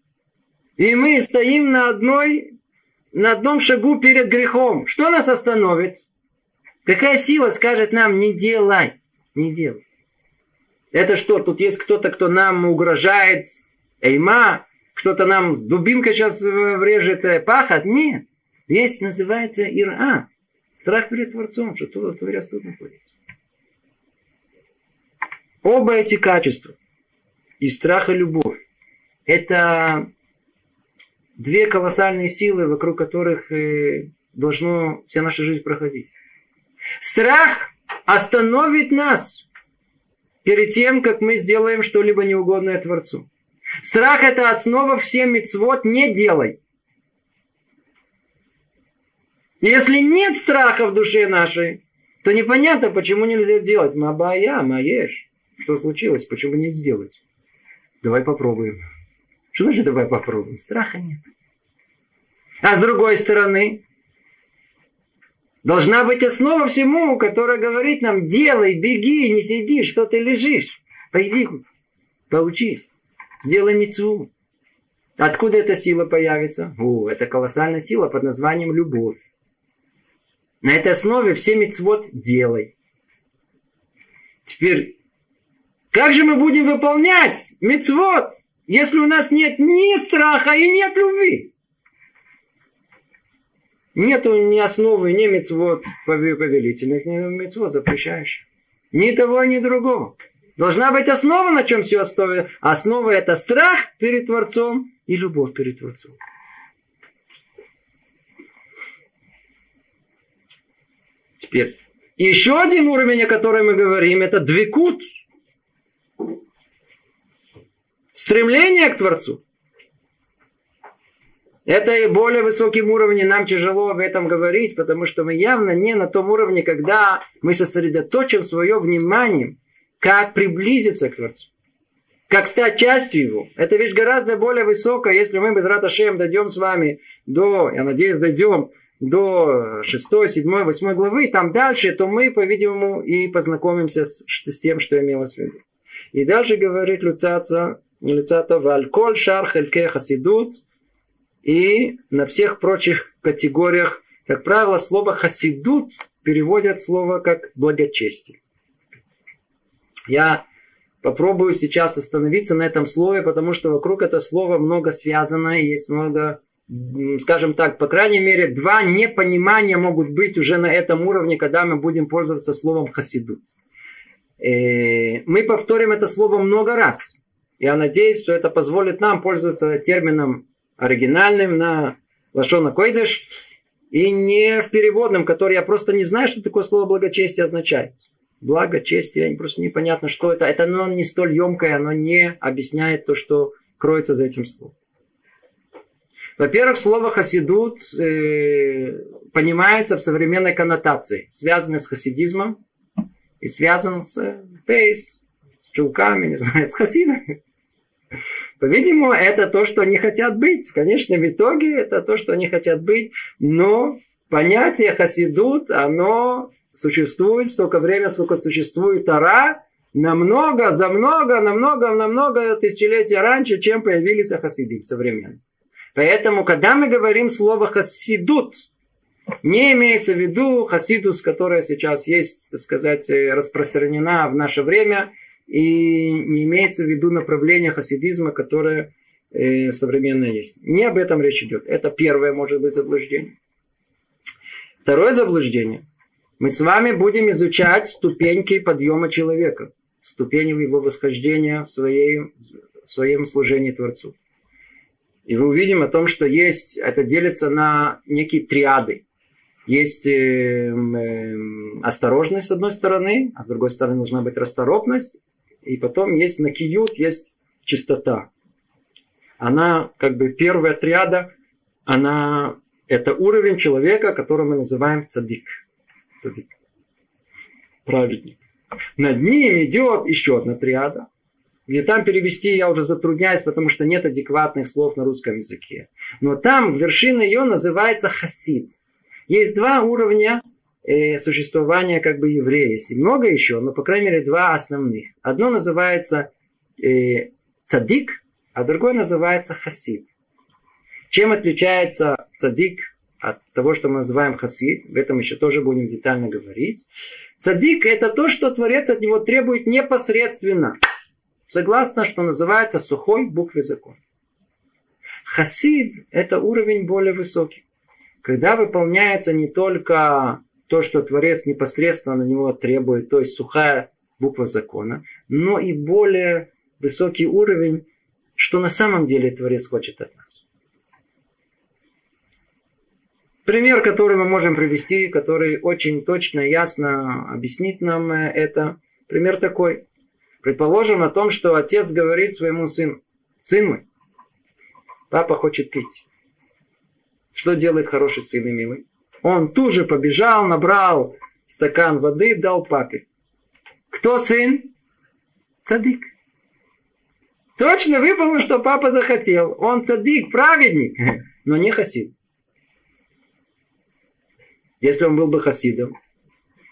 и мы стоим на одной, на одном шагу перед грехом, что нас остановит? Какая сила скажет нам, не делай, не делай. Это что, тут есть кто-то, кто нам угрожает, эйма, кто-то нам с дубинкой сейчас врежет э, пахот? Нет. Есть называется ира, страх перед Творцом, что тут Творец тут находится. Оба эти качества, и страх, и любовь, это две колоссальные силы, вокруг которых э, должно вся наша жизнь проходить. Страх остановит нас перед тем, как мы сделаем что-либо неугодное Творцу. Страх – это основа всем мецвод «не делай». Если нет страха в душе нашей, то непонятно, почему нельзя делать. Мабая, маешь. Что случилось? Почему не сделать? Давай попробуем. Что значит давай попробуем? Страха нет. А с другой стороны, Должна быть основа всему, которая говорит нам, делай, беги, не сиди, что ты лежишь. Пойди, поучись, сделай мецву. Откуда эта сила появится? О, это колоссальная сила под названием любовь. На этой основе все мецвод делай. Теперь, как же мы будем выполнять мецвод, если у нас нет ни страха и нет любви? Нету ни основы, ни мецвод повелительных, ни мецвод запрещающих. Ни того, ни другого. Должна быть основа, на чем все основе. Основа это страх перед Творцом и любовь перед Творцом. Теперь, еще один уровень, о котором мы говорим, это двикут. Стремление к Творцу. Это и более высоким уровне нам тяжело об этом говорить, потому что мы явно не на том уровне, когда мы сосредоточим свое внимание, как приблизиться к Творцу, как стать частью Его. Это вещь гораздо более высокая, если мы без Раташем дойдем с вами до, я надеюсь, дойдем до 6, 7, 8 главы, там дальше, то мы, по-видимому, и познакомимся с, с тем, что имелось в виду. И дальше говорит Люцаца, Люцата, Вальколь шар хельке хасидут, и на всех прочих категориях, как правило, слово хасидут переводят слово как благочестие. Я попробую сейчас остановиться на этом слове, потому что вокруг этого слова много связано, и есть много, скажем так, по крайней мере, два непонимания могут быть уже на этом уровне, когда мы будем пользоваться словом хасидут. Э, мы повторим это слово много раз. Я надеюсь, что это позволит нам пользоваться термином оригинальным на Лашона Койдыш, и не в переводном, который я просто не знаю, что такое слово благочестие означает. Благо, честь, я просто непонятно, что это. Это оно не столь емкое, оно не объясняет то, что кроется за этим словом. Во-первых, слово хасидут э, понимается в современной коннотации, связанной с хасидизмом и связан с э, пейс, с чулками, не знаю, с хасидами. По-видимому, это то, что они хотят быть. В итоге это то, что они хотят быть, но понятие хасидут, оно существует столько времени, сколько существует Тара, намного, за много, намного, намного тысячелетий раньше, чем появились хасиды современные. Поэтому, когда мы говорим слово хасидут, не имеется в виду хасидус, которая сейчас есть, так сказать, распространена в наше время, и не имеется в виду направление хасидизма, которое э, современное есть. Не об этом речь идет. Это первое, может быть, заблуждение. Второе заблуждение. Мы с вами будем изучать ступеньки подъема человека, ступени его восхождения в, своей, в своем служении Творцу. И мы увидим о том, что есть, это делится на некие триады. Есть э, э, осторожность с одной стороны, а с другой стороны нужна быть расторопность. И потом есть накиют, есть чистота. Она как бы первая триада, она это уровень человека, который мы называем цадик. Цадик. Праведник. Над ним идет еще одна триада где там перевести я уже затрудняюсь, потому что нет адекватных слов на русском языке. Но там вершина ее называется хасид. Есть два уровня э, существования как бы еврея. Есть много еще, но по крайней мере два основных. Одно называется э, цадик, а другое называется хасид. Чем отличается цадик от того, что мы называем хасид, в этом еще тоже будем детально говорить. Цадик это то, что Творец от него требует непосредственно согласно, что называется сухой букве закона. Хасид – это уровень более высокий. Когда выполняется не только то, что Творец непосредственно на него требует, то есть сухая буква закона, но и более высокий уровень, что на самом деле Творец хочет от нас. Пример, который мы можем привести, который очень точно, ясно объяснит нам это, пример такой. Предположим о том, что отец говорит своему сыну, сын мой, папа хочет пить. Что делает хороший сын и милый? Он тут же побежал, набрал стакан воды, дал папе. Кто сын? Цадик. Точно выполнил, что папа захотел. Он цадик, праведник, но не хасид. Если он был бы хасидом,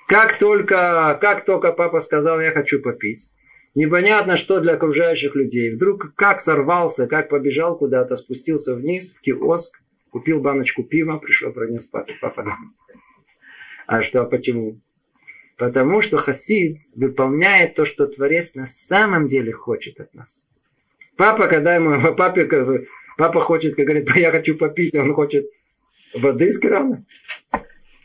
как только, как только папа сказал, я хочу попить, непонятно что для окружающих людей. Вдруг как сорвался, как побежал куда-то, спустился вниз в киоск, купил баночку пива, пришел, пронес папе. Папа А что, почему? Потому что хасид выполняет то, что Творец на самом деле хочет от нас. Папа, когда ему, папе, папа хочет, как говорит, я хочу попить, он хочет воды из крана.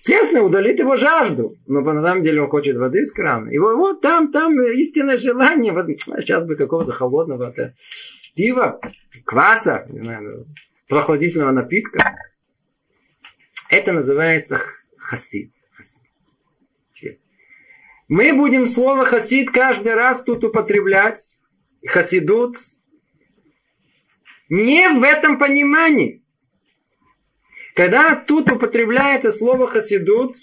Честно, удалит его жажду. Но на самом деле он хочет воды из крана. Его вот там, там истинное желание. Вот, сейчас бы какого-то холодного это, пива, кваса, не знаю, прохладительного напитка. Это называется хасид. хасид. Мы будем слово хасид каждый раз тут употреблять. Хасидут. Не в этом понимании. Когда тут употребляется слово хасидут,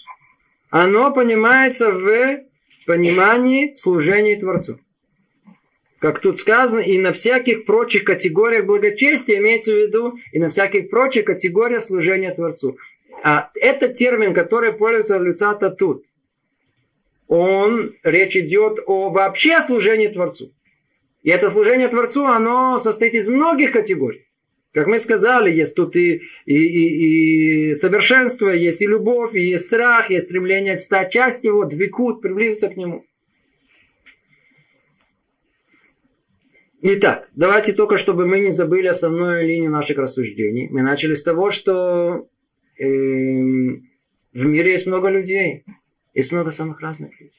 оно понимается в понимании служения Творцу. Как тут сказано, и на всяких прочих категориях благочестия имеется в виду, и на всяких прочих категориях служения Творцу. А это термин, который пользуется Люцата тут. Он, речь идет о вообще служении Творцу. И это служение Творцу, оно состоит из многих категорий. Как мы сказали, есть тут и, и, и, и совершенство, есть и любовь, и есть страх, есть стремление стать частью его, двикут, приблизиться к нему. Итак, давайте только, чтобы мы не забыли основную линию наших рассуждений. Мы начали с того, что э, в мире есть много людей, есть много самых разных людей.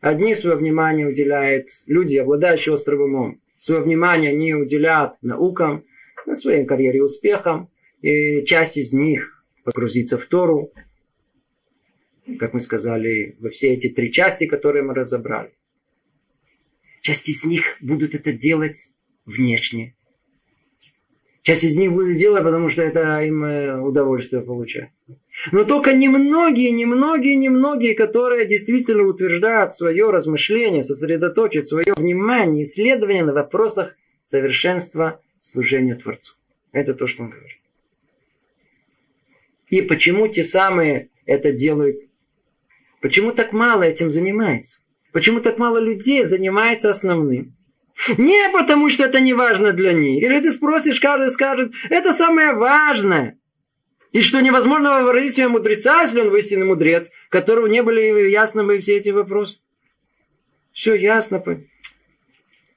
Одни свое внимание уделяют люди, обладающие острым умом. Свое внимание они уделяют наукам, на своей карьере успехом. И часть из них погрузится в Тору. как мы сказали, во все эти три части, которые мы разобрали. Часть из них будут это делать внешне. Часть из них будут делать, потому что это им э, удовольствие получает. Но только немногие, немногие, немногие, которые действительно утверждают свое размышление, сосредоточат свое внимание, исследование на вопросах совершенства служения Творцу. Это то, что он говорит. И почему те самые это делают? Почему так мало этим занимается? Почему так мало людей занимается основным? Не потому, что это не важно для них. Или ты спросишь, каждый скажет, это самое важное. И что невозможно выразить себе мудреца, если он истинный мудрец, которого не были ясны бы все эти вопросы. Все ясно.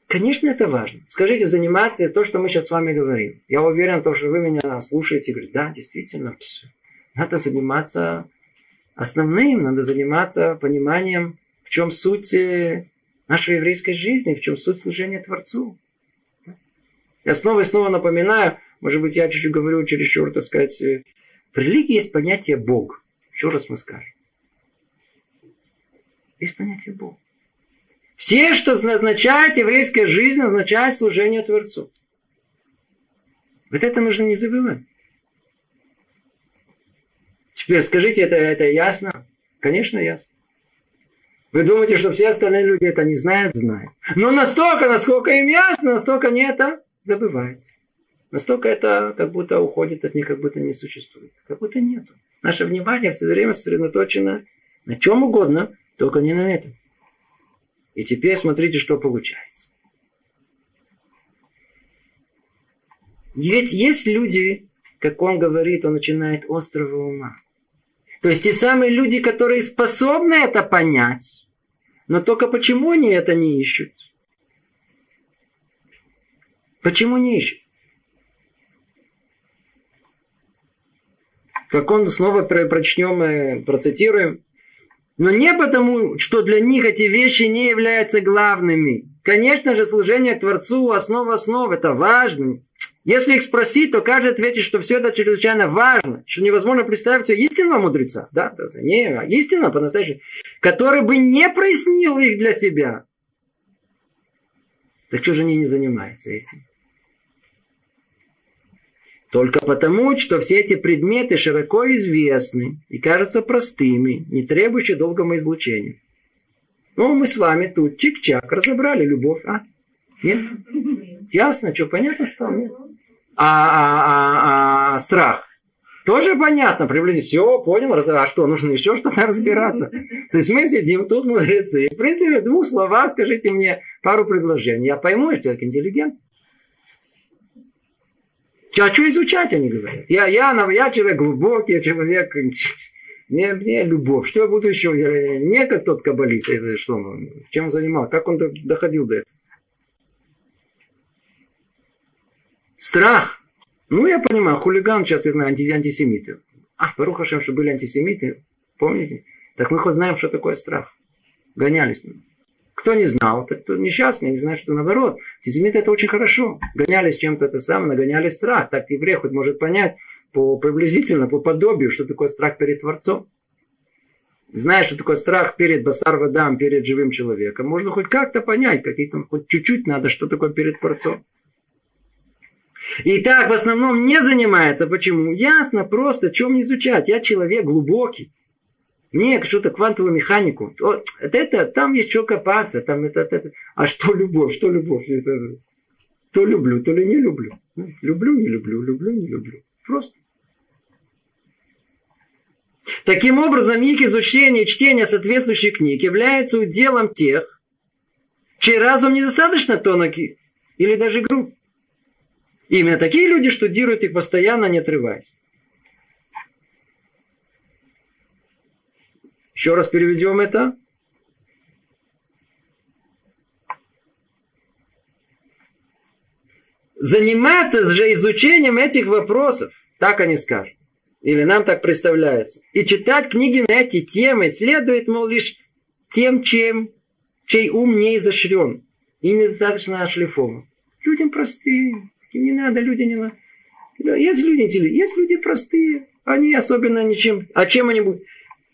Конечно, это важно. Скажите, заниматься то, что мы сейчас с вами говорим. Я уверен, то, что вы меня слушаете, говорите, да, действительно, надо заниматься основным, надо заниматься пониманием, в чем суть э, нашей еврейской жизни, в чем суть служения Творцу. Я снова и снова напоминаю, может быть, я чуть-чуть говорю чересчур, так сказать, э, в религии есть понятие Бог. Еще раз мы скажем. Есть понятие Бог. Все, что означает еврейская жизнь, означает служение Творцу. Вот это нужно не забывать. Теперь скажите, это, это ясно? Конечно, ясно. Вы думаете, что все остальные люди это не знают? Знают. Но настолько, насколько им ясно, настолько они это забывают. Настолько это как будто уходит от них, как будто не существует. Как будто нету. Наше внимание все время сосредоточено на чем угодно, только не на этом. И теперь смотрите, что получается. Ведь есть люди, как он говорит, он начинает острого ума. То есть те самые люди, которые способны это понять, но только почему они это не ищут? Почему не ищут? Как он снова прочнем, э, процитируем. Но не потому, что для них эти вещи не являются главными. Конечно же, служение Творцу основа основ, это важно. Если их спросить, то каждый ответит, что все это чрезвычайно важно, что невозможно представить себе истинного мудреца, да, не а истинного по-настоящему, который бы не прояснил их для себя. Так что же они не занимаются этим? Только потому, что все эти предметы широко известны и кажутся простыми, не требующие долгого излучения. Ну, мы с вами тут чик-чак разобрали любовь, а? Нет? Ясно, что понятно стало? Нет? А, а, а, а страх? Тоже понятно, приблизительно. Все, понял, а что, нужно еще что-то разбираться. То есть мы сидим тут, мудрецы. В принципе, в двух словах скажите мне пару предложений. Я пойму, что человек интеллигент. А что изучать, они говорят? Я, я, я человек глубокий, я человек... Мне, мне любовь. Что я буду еще? Не как тот каббалист. Что, чем занимался? Как он доходил до этого? Страх. Ну, я понимаю, хулиган, сейчас я знаю, анти, антисемиты. А, Барухашем, что были антисемиты, помните? Так мы хоть знаем, что такое страх. Гонялись. Кто не знал, так кто несчастный, не знает, что наоборот. Антисемиты это очень хорошо. Гонялись чем-то это самое, нагоняли страх. Так еврей хоть может понять по приблизительно, по подобию, что такое страх перед Творцом. Знаешь, что такое страх перед басар вадам, перед живым человеком. Можно хоть как-то понять, какие-то, хоть чуть-чуть надо, что такое перед Творцом. И так в основном не занимается. Почему? Ясно, просто, чем не изучать. Я человек глубокий. Мне что-то квантовую механику. Вот, это, это, там есть что копаться. Там это, это, а что любовь? Что любовь? Это, то люблю, то ли не люблю. Люблю, не люблю, люблю, не люблю. Просто. Таким образом, их изучение и чтение соответствующих книг является уделом тех, чей разум недостаточно тонок или даже груб. Именно такие люди штудируют их постоянно, не отрываясь. Еще раз переведем это. Заниматься же изучением этих вопросов, так они скажут. Или нам так представляется. И читать книги на эти темы следует, мол, лишь тем, чем, чей ум не изощрен и недостаточно ошлифован. Людям простым. И не надо, люди не надо. Есть люди интеллигентные, есть люди простые. Они особенно ничем. А чем они будут?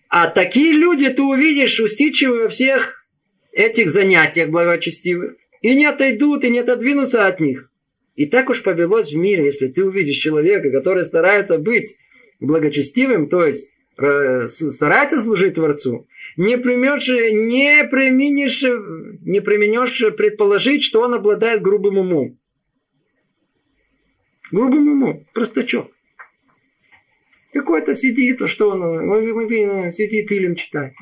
А такие люди ты увидишь усидчивые всех этих занятиях благочестивых. И не отойдут, и не отодвинутся от них. И так уж повелось в мире, если ты увидишь человека, который старается быть благочестивым, то есть э, старается служить Творцу, не примешь, не применишь, не применешь предположить, что он обладает грубым умом. Грубым умом, простачок. Какой-то сидит, а что он, мы, мы видим, сидит Илем читает.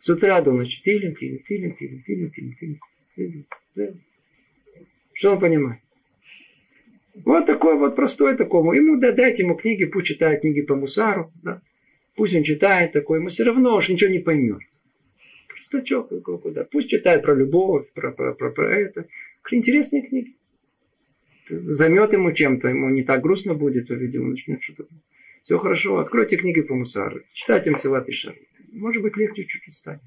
С утра до ночи. Тилем, тилем, тилем, тилем, тилем, тилем, тилем. Что он понимает? Вот такой вот простой такому. Ему да, дайте ему книги, пусть читает книги по мусару. Да. Пусть он читает такой, ему все равно уж ничего не поймет. Простачок куда. Пусть читает про любовь, про, про, про, про это. Интересные книги. Займет ему чем-то, ему не так грустно будет, по-видимому, начнет что-то. Все хорошо, откройте книги по мусару. Читайте Мсилат Может быть, легче чуть-чуть станет.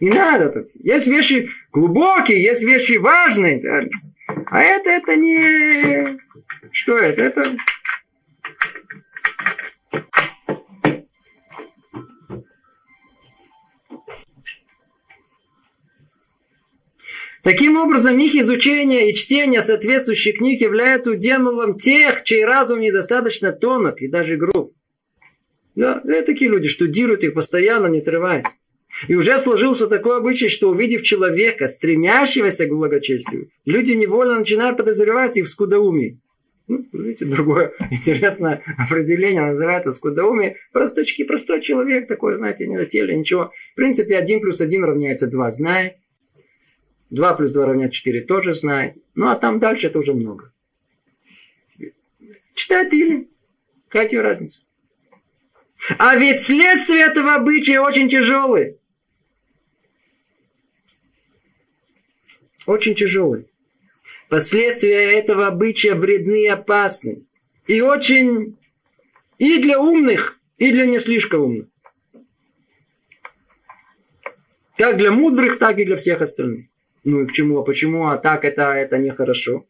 Не надо тут. Есть вещи глубокие, есть вещи важные. А это, это не... Что это? Это... Таким образом, их изучение и чтение соответствующих книг являются уделом тех, чей разум недостаточно тонок и даже груб. Да, это такие люди штудируют их постоянно, не отрываясь. И уже сложился такой обычай, что увидев человека, стремящегося к благочестию, люди невольно начинают подозревать их в скудоумии. Ну, видите, другое интересное определение называется скудоумие. Просточки, простой человек такой, знаете, не на теле, ничего. В принципе, один плюс один равняется два, знает. Два плюс два равняется четыре, тоже знает. Ну, а там дальше это уже много. Читает или. Какая разница? А ведь следствие этого обычая очень тяжелое. очень тяжелый. Последствия этого обычая вредны и опасны. И очень и для умных, и для не слишком умных. Как для мудрых, так и для всех остальных. Ну и к чему? А почему? А так это, это нехорошо.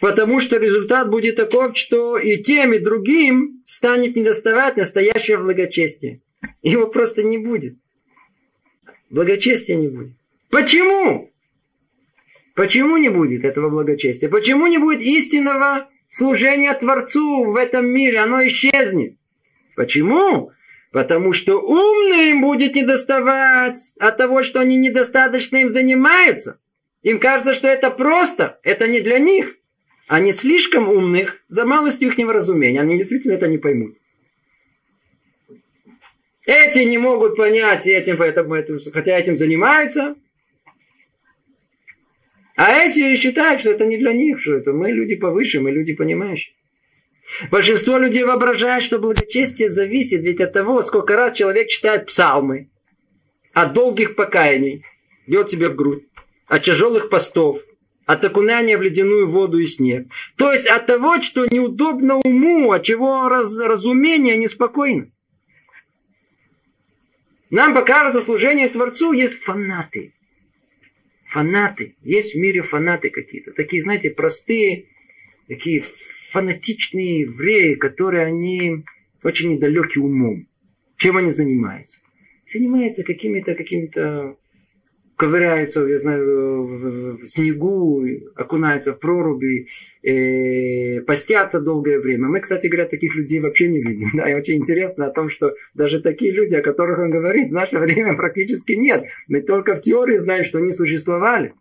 Потому что результат будет таков, что и тем, и другим станет недоставать настоящее благочестие. Его просто не будет. Благочестия не будет. Почему? Почему не будет этого благочестия? Почему не будет истинного служения Творцу в этом мире? Оно исчезнет. Почему? Потому что умным будет недоставать от того, что они недостаточно им занимаются. Им кажется, что это просто, это не для них. Они слишком умных за малостью их невразумения. Они действительно это не поймут. Эти не могут понять, этим, поэтому, хотя этим занимаются, а эти считают, что это не для них, что это мы люди повыше, мы люди понимающие. Большинство людей воображает, что благочестие зависит ведь от того, сколько раз человек читает псалмы, от долгих покаяний, бьет себе в грудь, от тяжелых постов, от окунания в ледяную воду и снег. То есть от того, что неудобно уму, от чего раз, разумение неспокойно. Нам покажется служение Творцу есть фанаты фанаты. Есть в мире фанаты какие-то. Такие, знаете, простые, такие фанатичные евреи, которые они очень недалеки умом. Чем они занимаются? Занимаются какими-то, какими-то ковыряются, я знаю, в снегу, окунаются в проруби, э, постятся долгое время. Мы, кстати говоря, таких людей вообще не видим. Да, и очень интересно о том, что даже такие люди, о которых он говорит, в наше время практически нет. Мы только в теории знаем, что они существовали.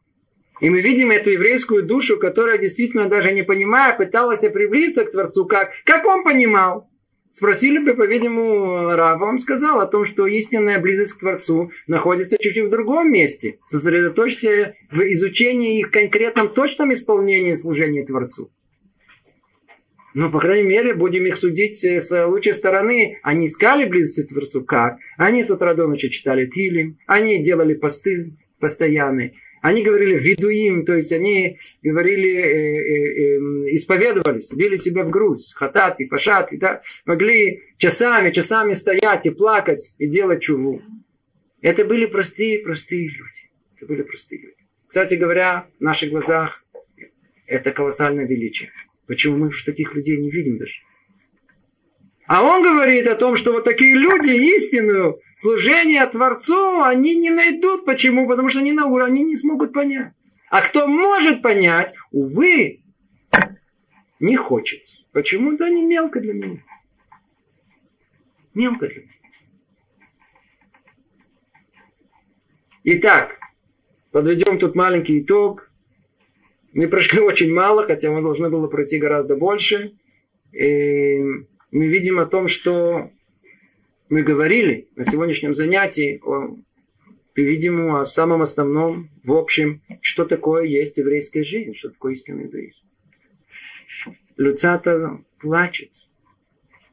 И мы видим эту еврейскую душу, которая действительно даже не понимая, пыталась приблизиться к Творцу, как, как он понимал. Спросили бы, по-видимому, Раба, он сказал о том, что истинная близость к Творцу находится чуть-чуть в другом месте. Сосредоточьте в изучении и конкретном точном исполнении служения Творцу. Ну, по крайней мере, будем их судить с лучшей стороны. Они искали близости к Творцу. Как? Они с утра до ночи читали Тилим. Они делали посты постоянные. Они говорили видуим, то есть они говорили, э, э, э, исповедовались, били себя в грудь, хатат и да, могли часами, часами стоять и плакать, и делать чуву. Это были простые, простые люди. Это были простые люди. Кстати говоря, в наших глазах это колоссальное величие. Почему мы таких людей не видим даже? А он говорит о том, что вот такие люди истинную служение Творцу они не найдут. Почему? Потому что они на уровне, они не смогут понять. А кто может понять, увы, не хочет. Почему? Да не мелко для меня. Мелко для меня. Итак, подведем тут маленький итог. Мы прошли очень мало, хотя мы должны было пройти гораздо больше. И мы видим о том, что мы говорили на сегодняшнем занятии о, по-видимому, о самом основном, в общем, что такое есть еврейская жизнь, что такое истинный еврейский. Люцата плачет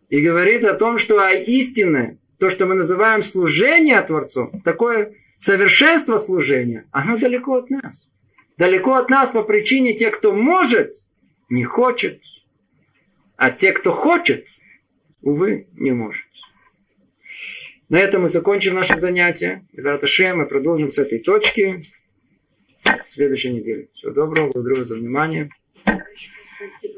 и говорит о том, что а истинное, то, что мы называем служение Творцу, такое совершенство служения, оно далеко от нас. Далеко от нас по причине тех, кто может, не хочет, а те, кто хочет, увы, не может. На этом мы закончим наше занятие. Из Раташем мы продолжим с этой точки в следующей неделе. Всего доброго, благодарю за внимание. Спасибо.